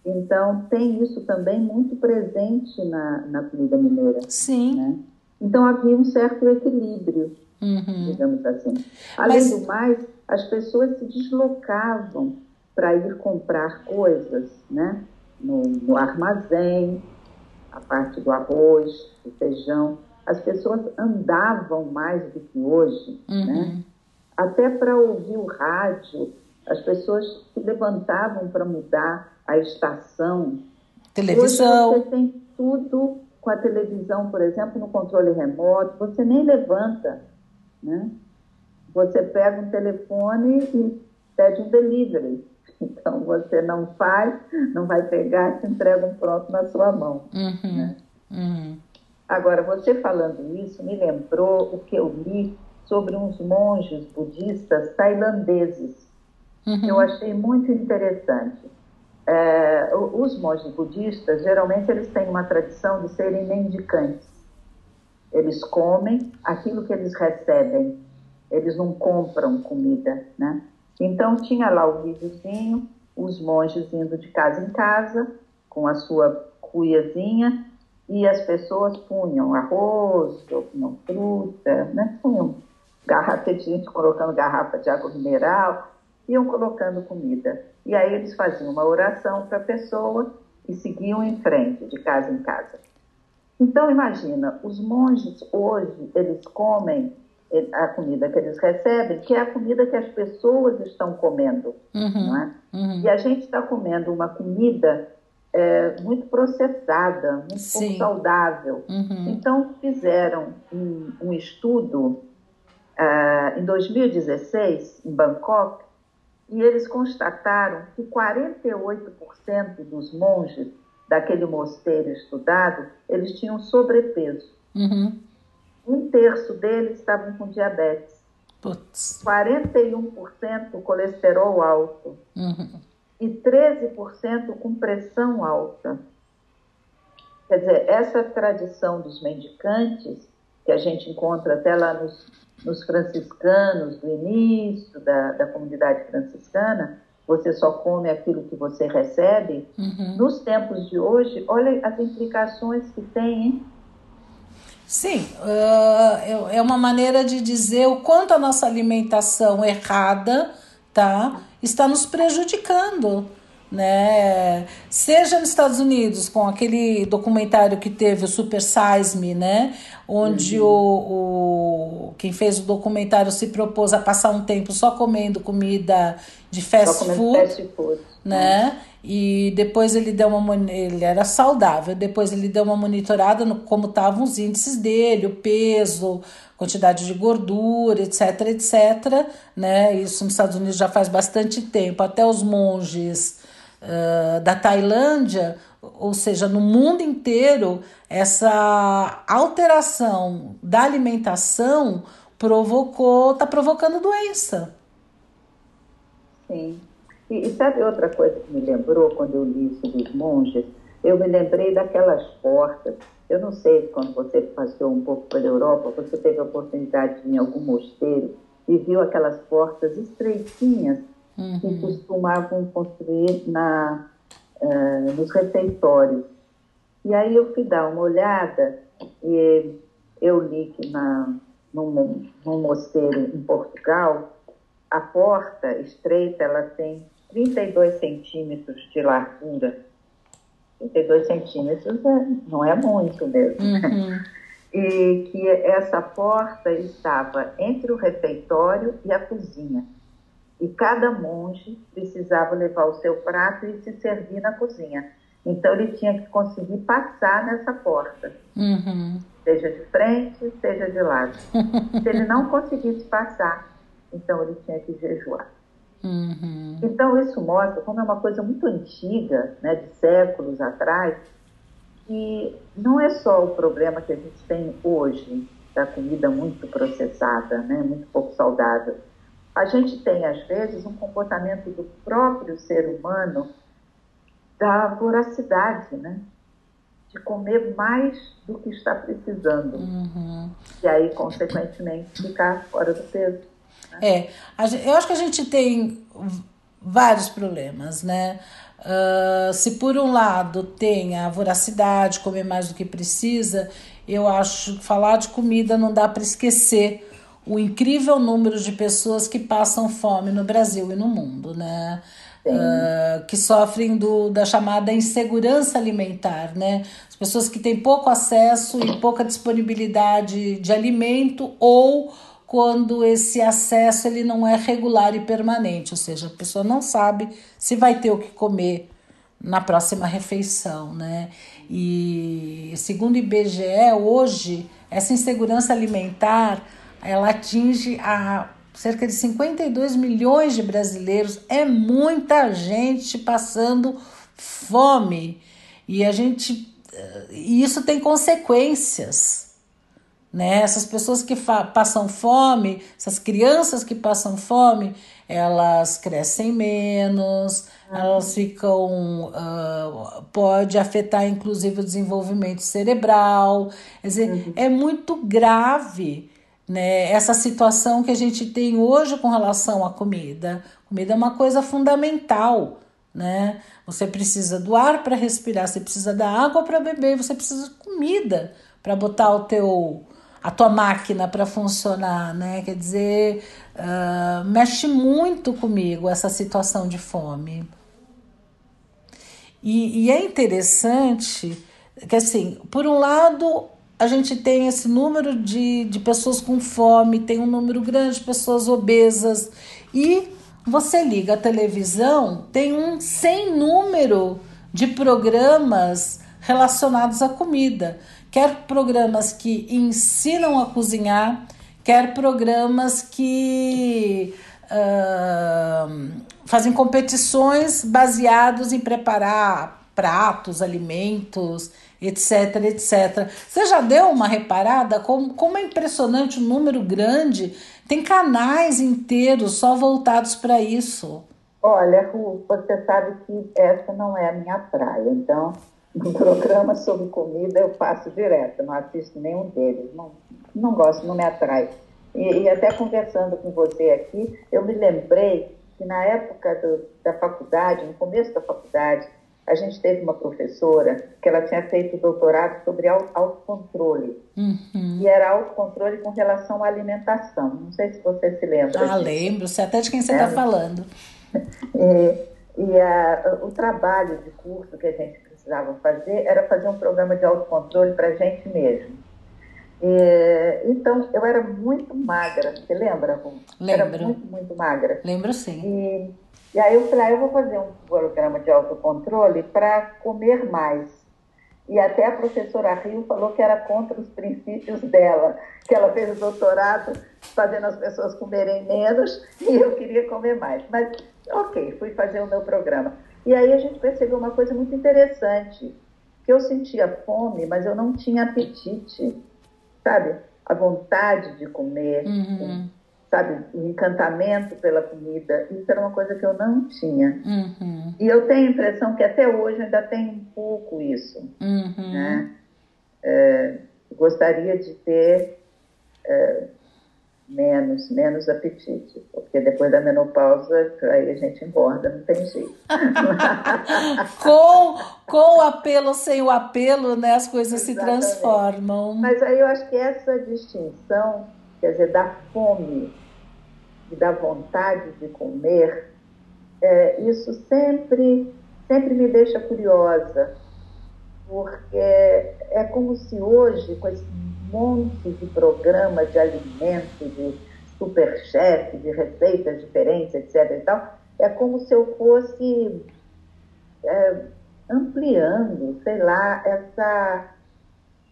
Então, tem isso também muito presente na, na comida mineira. Sim. Né? Então, havia um certo equilíbrio, uhum. digamos assim. Além Mas... do mais, as pessoas se deslocavam para ir comprar coisas né? no, no armazém, a parte do arroz, do feijão. As pessoas andavam mais do que hoje, uhum. né? Até para ouvir o rádio, as pessoas se levantavam para mudar a estação. Televisão. Hoje você tem tudo com a televisão, por exemplo, no controle remoto, você nem levanta, né? Você pega um telefone e pede um delivery. Então você não faz, não vai pegar, te entrega um pronto na sua mão. Uhum, né? uhum. Agora, você falando isso me lembrou o que eu li sobre uns monges budistas tailandeses. Uhum. Eu achei muito interessante. É, os monges budistas, geralmente, eles têm uma tradição de serem mendicantes. Eles comem aquilo que eles recebem. Eles não compram comida, né? Então, tinha lá o videozinho, os monges indo de casa em casa, com a sua cuiazinha, e as pessoas punham arroz, punham fruta, né? Punham garrafa de colocando garrafa de água mineral, iam colocando comida. E aí eles faziam uma oração para a pessoa e seguiam em frente, de casa em casa. Então, imagina, os monges hoje, eles comem a comida que eles recebem, que é a comida que as pessoas estão comendo, uhum, é? Uhum. E a gente está comendo uma comida é, muito processada, muito Sim. pouco saudável. Uhum. Então, fizeram um, um estudo uh, em 2016, em Bangkok, e eles constataram que 48% dos monges daquele mosteiro estudado, eles tinham sobrepeso. Um terço deles estavam com diabetes. Putz. 41% colesterol alto. Uhum. E 13% com pressão alta. Quer dizer, essa tradição dos mendicantes, que a gente encontra até lá nos nos franciscanos do início da, da comunidade franciscana, você só come aquilo que você recebe. Uhum. Nos tempos de hoje, olha as implicações que tem, hein? Sim, uh, é uma maneira de dizer o quanto a nossa alimentação errada tá, está nos prejudicando né? Seja nos Estados Unidos, com aquele documentário que teve o Super Size Me, né? Onde uhum. o, o, quem fez o documentário se propôs a passar um tempo só comendo comida de fast food, fast food, né? E depois ele deu uma ele era saudável, depois ele deu uma monitorada no como estavam os índices dele, o peso, quantidade de gordura, etc, etc, né? Isso nos Estados Unidos já faz bastante tempo. Até os monges uh, da Tailândia, ou seja, no mundo inteiro, essa alteração da alimentação provocou, está provocando doença. Sim. E, e, sabe outra coisa que me lembrou quando eu li isso dos monges? Eu me lembrei daquelas portas. Eu não sei, quando você passeou um pouco pela Europa, você teve a oportunidade de ir em algum mosteiro e viu aquelas portas estreitinhas uhum. que costumavam construir na, uh, nos refeitórios. E aí eu fui dar uma olhada e eu li que na, num, num mosteiro em Portugal, a porta estreita ela tem 32 centímetros de largura. 32 centímetros é, não é muito mesmo. Uhum. <laughs> E que essa porta estava entre o refeitório e a cozinha. e cada monge precisava levar o seu prato e se servir na cozinha. Então ele tinha que conseguir passar nessa porta, Uhum. seja de frente, seja de lado. <laughs> se ele não conseguisse passar, então ele tinha que jejuar. Uhum. Então isso mostra como é uma coisa muito antiga, né, de séculos atrás, que não é só o problema que a gente tem hoje da comida muito processada, né, muito pouco saudável. A gente tem às vezes um comportamento do próprio ser humano da voracidade, né? De comer mais do que está precisando. Uhum. E aí, consequentemente, ficar fora do peso. É, eu acho que a gente tem vários problemas, né? Ah, se por um lado tem a voracidade, comer mais do que precisa, eu acho que falar de comida não dá para esquecer o incrível número de pessoas que passam fome no Brasil e no mundo, né? Ah, que sofrem do, da chamada insegurança alimentar, né? As pessoas que têm pouco acesso e pouca disponibilidade de alimento ou quando esse acesso ele não é regular e permanente, ou seja, a pessoa não sabe se vai ter o que comer na próxima refeição, né? E segundo o IBGE, hoje essa insegurança alimentar ela atinge a cerca de 52 milhões de brasileiros, é muita gente passando fome. E a gente eh, e isso tem consequências né? Essas pessoas que passam fome, essas crianças que passam fome, elas crescem menos, elas ficam. Uh, pode afetar inclusive o desenvolvimento cerebral. Quer dizer, uhum. é muito grave né, essa situação que a gente tem hoje com relação à comida. Comida é uma coisa fundamental. Né? Você precisa do ar para respirar, você precisa da água para beber, você precisa de comida para botar o teu a tua máquina para funcionar, né? Quer dizer, uh, mexe muito comigo essa situação de fome. E, e, é interessante que, assim, por um lado, a gente tem esse número de, de pessoas com fome, tem um número grande de pessoas obesas, e você liga a televisão, tem um sem número de programas relacionados à comida quer programas que ensinam a cozinhar, quer programas que uh, fazem competições baseados em preparar pratos, alimentos, etc, etc. Você já deu uma reparada como, como é impressionante o número grande? Tem canais inteiros só voltados para isso. Olha, Ru, você sabe que essa não é a minha praia, então no programa sobre comida eu passo direto, não assisto nenhum deles, não, não gosto, não me atrai. E, e até conversando com você aqui, eu me lembrei que na época do, da faculdade, no começo da faculdade, a gente teve uma professora que ela tinha feito doutorado sobre autocontrole. Uhum. E era autocontrole com relação à alimentação. Não sei se você se lembra. Ah, disso. lembro. Sei até de quem você está é. falando. <laughs> E, e a, o trabalho de curso que a gente precisavam fazer era fazer um programa de autocontrole para a gente mesmo. E, então, eu era muito magra, você lembra? Lembro. Era muito, muito magra. Lembro sim. E, e aí eu falei, ah, eu vou fazer um programa de autocontrole para comer mais. E até a professora Rio falou que era contra os princípios dela, que ela fez o doutorado fazendo as pessoas comerem menos <laughs> e eu queria comer mais. Mas, ok, fui fazer o meu programa. E aí a gente percebeu uma coisa muito interessante, que eu sentia fome, mas eu não tinha apetite, sabe? A vontade de comer, uhum. sabe? O encantamento pela comida, isso era uma coisa que eu não tinha. Uhum. E eu tenho a impressão que até hoje ainda tem um pouco isso, uhum. né? É, gostaria de ter é, menos, menos apetite, porque depois da menopausa aí a gente engorda, não tem jeito. <laughs> com, com o apelo sem o apelo, né, as coisas Exatamente. se transformam. Mas aí eu acho que essa distinção, quer dizer, da fome e da vontade de comer, é, isso sempre, sempre me deixa curiosa, porque é como se hoje, com esse monte de programa de alimento, de super chefe de receitas diferentes, etc. E tal, é como se eu fosse é, ampliando, sei lá, essa,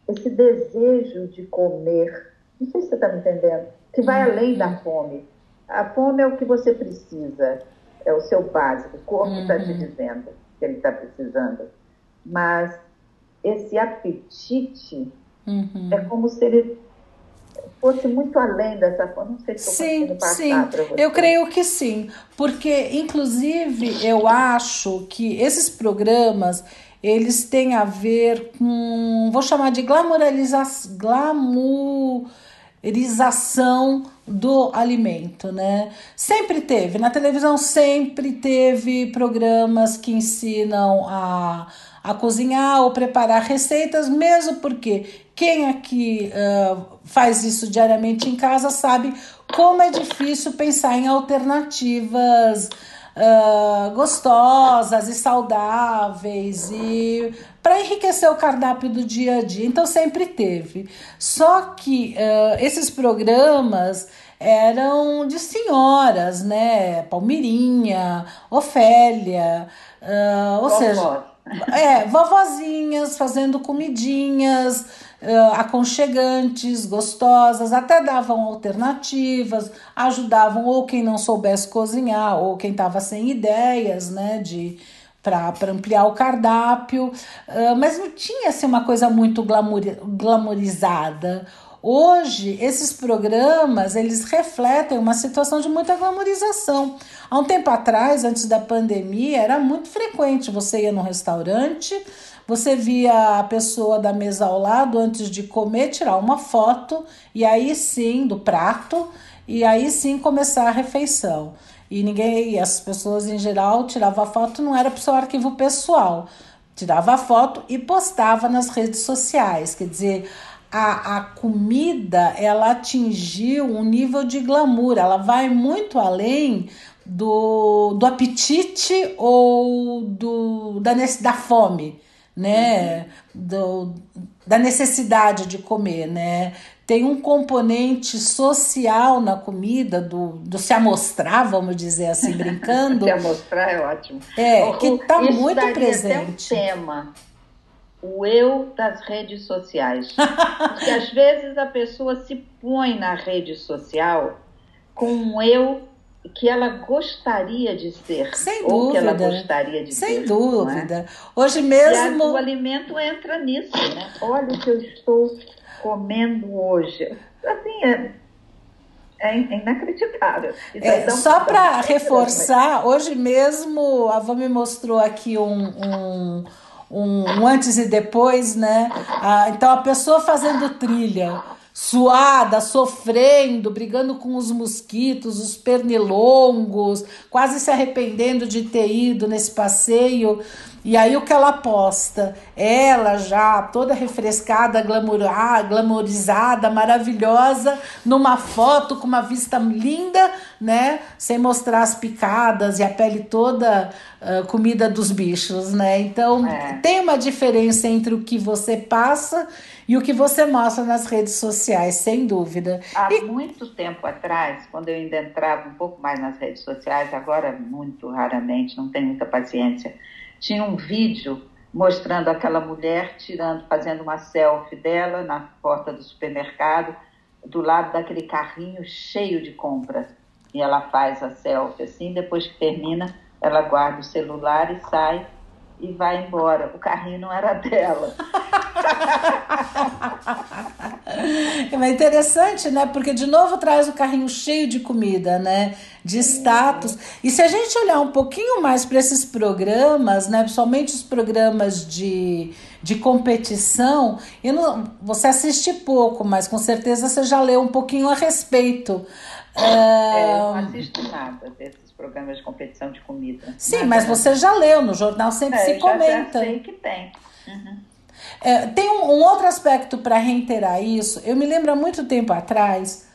esse desejo de comer. Não sei se você está me entendendo. Que vai além da fome. A fome é o que você precisa, é o seu básico. O corpo está uhum. te dizendo que ele está precisando. Mas esse apetite uhum. é como se ele fosse muito além dessa forma. Não sei se sim, sim. Eu creio que sim, porque inclusive eu acho que esses programas eles têm a ver com, vou chamar de glamorização, glamorização do alimento, né? Sempre teve, na televisão sempre teve programas que ensinam a a cozinhar ou preparar receitas, mesmo porque quem aqui uh, faz isso diariamente em casa sabe como é difícil pensar em alternativas uh, gostosas e saudáveis e para enriquecer o cardápio do dia a dia. Então sempre teve. Só que uh, esses programas eram de senhoras, né? Palmirinha, Ofélia, uh, ou seja, é, vovozinhas fazendo comidinhas uh, aconchegantes, gostosas, até davam alternativas, ajudavam ou quem não soubesse cozinhar, ou quem estava sem ideias, né, de para ampliar o cardápio, uh, mas não tinha assim, uma coisa muito glamour, glamourizada. Hoje, esses programas, eles refletem uma situação de muita glamorização. Há um tempo atrás, antes da pandemia, era muito frequente. Você ia num restaurante, você via a pessoa da mesa ao lado antes de comer tirar uma foto e aí sim do prato e aí sim começar a refeição. E ninguém, as pessoas em geral tiravam a foto, não era para o seu arquivo pessoal. Tirava foto e postava nas redes sociais. Quer dizer, a, a comida ela atingiu um nível de glamour, ela vai muito além do, do apetite ou do, da, da fome, né? Uhum. Do, da necessidade de comer, né? Tem um componente social na comida, do, do se amostrar, vamos dizer assim, brincando. <laughs> se amostrar é ótimo. É, que está muito presente. Até um tema o eu das redes sociais. <laughs> Porque às vezes a pessoa se põe na rede social com um eu que ela gostaria de ser. Sem ou dúvida. que ela gostaria de Sem ser. Sem dúvida. É? Hoje mesmo. O alimento entra nisso, né? Olha o que eu estou comendo hoje. Assim, é, é inacreditável. É, só para reforçar, hoje mesmo a Vã me mostrou aqui um, um um, um antes e depois, né? Ah, então a pessoa fazendo trilha, suada, sofrendo, brigando com os mosquitos, os pernilongos, quase se arrependendo de ter ido nesse passeio. E aí o que ela posta? Ela já toda refrescada, glamour, ah, glamourizada, maravilhosa, numa foto com uma vista linda, né? Sem mostrar as picadas e a pele toda uh, comida dos bichos, né? Então é. tem uma diferença entre o que você passa e o que você mostra nas redes sociais, sem dúvida. Há e... muito tempo atrás, quando eu ainda entrava um pouco mais nas redes sociais, agora muito raramente, não tenho muita paciência tinha um vídeo mostrando aquela mulher tirando, fazendo uma selfie dela na porta do supermercado, do lado daquele carrinho cheio de compras. E ela faz a selfie assim, depois que termina, ela guarda o celular e sai e vai embora. O carrinho não era dela. <laughs> É interessante, né? Porque de novo traz o carrinho cheio de comida, né? De status. E se a gente olhar um pouquinho mais para esses programas, né? Principalmente os programas de, de competição, eu não, você assiste pouco, mas com certeza você já leu um pouquinho a respeito. É, eu não assisto nada desses programas de competição de comida. Sim, nada, mas você já leu, no jornal sempre é, se comenta. Já sei que tem. Uhum. É, tem um, um, outro aspecto para reiterar isso. Eu me lembro há muito tempo atrás,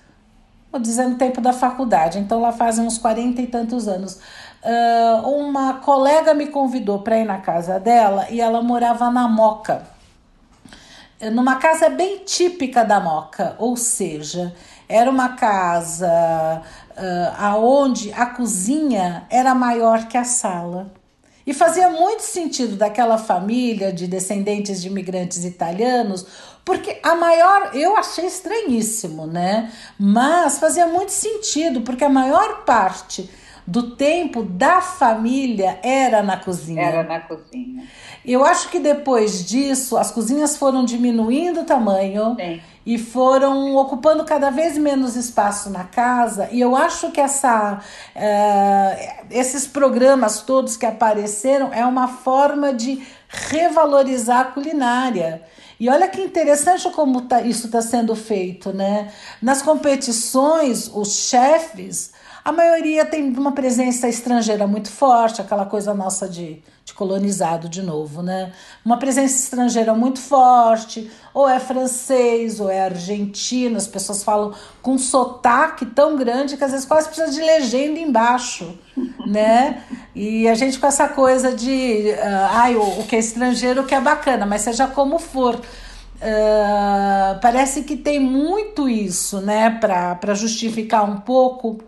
vou dizer no tempo da faculdade, então lá fazem uns 40 e tantos anos. Uh, uma colega me convidou para ir na casa dela e ela morava na Moca. numa casa bem típica da Moca, ou seja, era uma casa uh, aonde a cozinha era maior que a sala. E fazia muito sentido daquela família de descendentes de imigrantes italianos, porque a maior, eu achei estranhíssimo, né? Mas fazia muito sentido, porque a maior parte do tempo da família era na cozinha. Era na cozinha. Eu acho que depois disso as cozinhas foram diminuindo o tamanho Sim. e foram ocupando cada vez menos espaço na casa. E eu acho que essa, uh, esses programas todos que apareceram é uma forma de revalorizar a culinária. E olha que interessante como tá, isso está sendo feito, né? Nas competições, os chefes a maioria tem uma presença estrangeira muito forte, aquela coisa nossa de, de colonizado de novo, né? Uma presença estrangeira muito forte, ou é francês, ou é argentino, as pessoas falam com um sotaque tão grande que às vezes quase precisa de legenda embaixo, <laughs> né? E a gente com essa coisa de, uh, ai, o, o que é estrangeiro, o que é bacana, mas seja como for. Uh, parece que tem muito isso, né, para justificar um pouco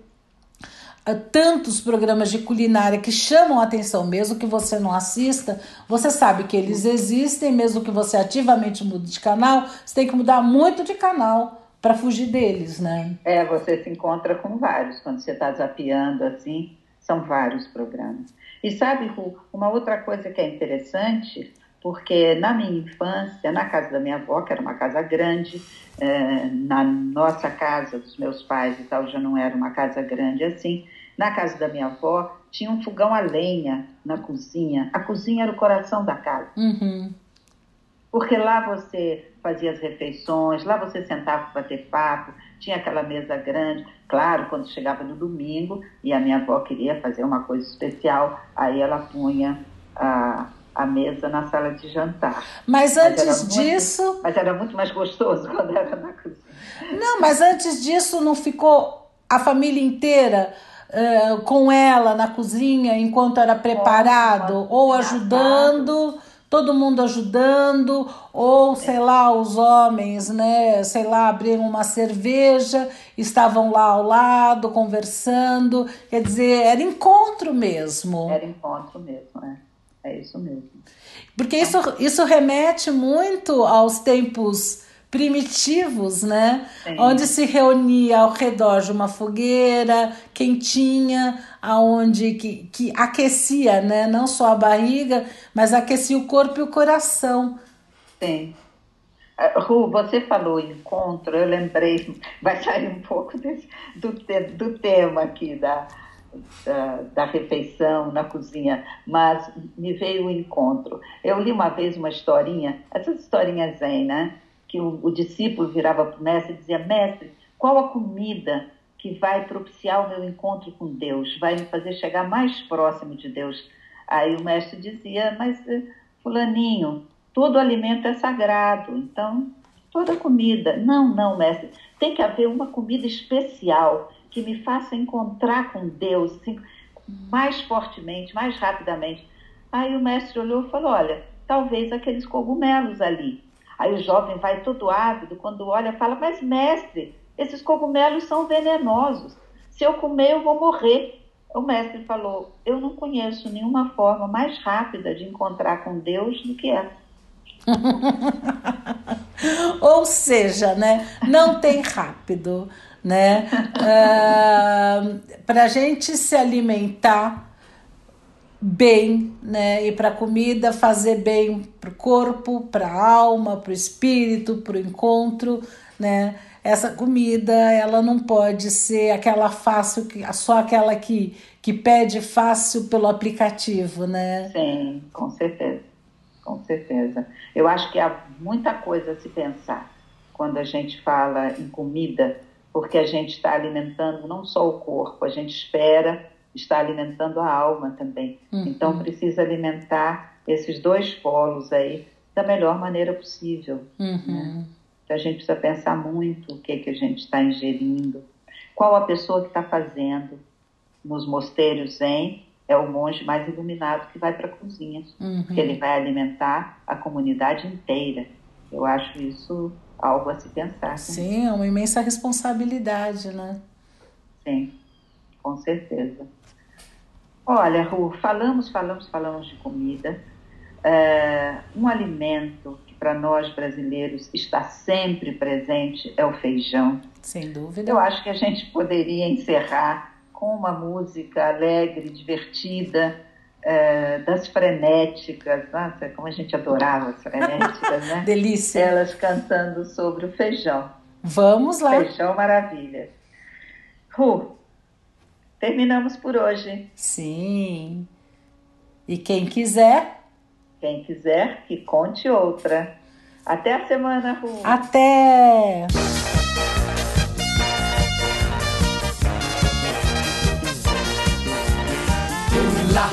tantos programas de culinária que chamam a atenção, mesmo que você não assista, você sabe que eles existem, mesmo que você ativamente mude de canal, você tem que mudar muito de canal para fugir deles, né? É, você se encontra com vários quando você está zapeando assim, são vários programas. E sabe, Ru, uma outra coisa que é interessante, porque na minha infância, na casa da minha avó, que era uma casa grande, é, na nossa casa dos meus pais e tal, já não era uma casa grande assim, na casa da minha avó, tinha um fogão a lenha na cozinha. A cozinha era o coração da casa. Uhum. Porque lá você fazia as refeições, lá você sentava para bater papo, tinha aquela mesa grande. Claro, quando chegava no domingo e a minha avó queria fazer uma coisa especial, aí ela punha a, a mesa na sala de jantar. Mas antes mas muito, disso. Mas era muito mais gostoso <laughs> quando era na cozinha. Não, mas antes disso não ficou a família inteira uh, com ela na cozinha enquanto era preparado, ou ajudando, todo mundo ajudando, ou sei lá, os homens, né, sei lá, abriram uma cerveja, estavam lá ao lado conversando, quer dizer, era encontro mesmo. Era encontro mesmo, é. É isso mesmo. Porque isso, isso remete muito aos tempos primitivos, né? Sim. Onde se reunia ao redor de uma fogueira quentinha, aonde que, que aquecia, né? Não só a barriga, mas aquecia o corpo e o coração. Sim. Uh, Ru, você falou encontro, eu lembrei, <laughs> vai sair um pouco desse, do, do tema aqui da, da, da, refeição na cozinha, mas me veio o encontro. Eu li uma vez uma historinha, essas historinhas zen, né? Que o, o discípulo virava para o mestre e dizia: Mestre, qual a comida que vai propiciar o meu encontro com Deus, vai me fazer chegar mais próximo de Deus? Aí o mestre dizia: Mas, eh, Fulaninho, todo alimento é sagrado, então toda comida. Não, não, mestre, tem que haver uma comida especial que me faça encontrar com Deus assim, mais fortemente, mais rapidamente. Aí o mestre olhou e falou: Olha, talvez aqueles cogumelos ali. Aí o jovem vai todo ávido, quando olha, fala: Mas, mestre, esses cogumelos são venenosos. Se eu comer, eu vou morrer. O mestre falou: Eu não conheço nenhuma forma mais rápida de encontrar com Deus do que essa. <laughs> Ou seja, né? Não tem rápido, né? Uh, Para a gente se alimentar bem, né? E para a comida fazer bem para o corpo, para a alma, para o espírito, para o encontro, né? Essa comida, ela não pode ser aquela fácil, só aquela que, que pede fácil pelo aplicativo, né? Sim, com certeza, com certeza. Eu acho que há muita coisa a se pensar quando a gente fala em comida, porque a gente está alimentando não só o corpo, a gente espera está alimentando a alma também. Uhum. Então precisa alimentar esses dois polos aí da melhor maneira possível. Uhum. Né? Então a gente precisa pensar muito o que, que a gente está ingerindo, qual a pessoa que está fazendo. Nos mosteiros zen é o monge mais iluminado que vai para a cozinha, uhum. ele vai alimentar a comunidade inteira. Eu acho isso algo a se pensar. Né? Sim, é uma imensa responsabilidade, né? Sim, com certeza. Olha, Ru, falamos, falamos, falamos de comida. É, um alimento que para nós brasileiros está sempre presente é o feijão. Sem dúvida. Eu acho que a gente poderia encerrar com uma música alegre, divertida, é, das frenéticas. Nossa, como a gente adorava as frenéticas, né? <laughs> Delícia. Elas cantando sobre o feijão. Vamos lá. Feijão maravilha. Ru, terminamos por hoje. Sim. E quem quiser. Quem quiser, que conte outra. Até a semana, Ru. Até! La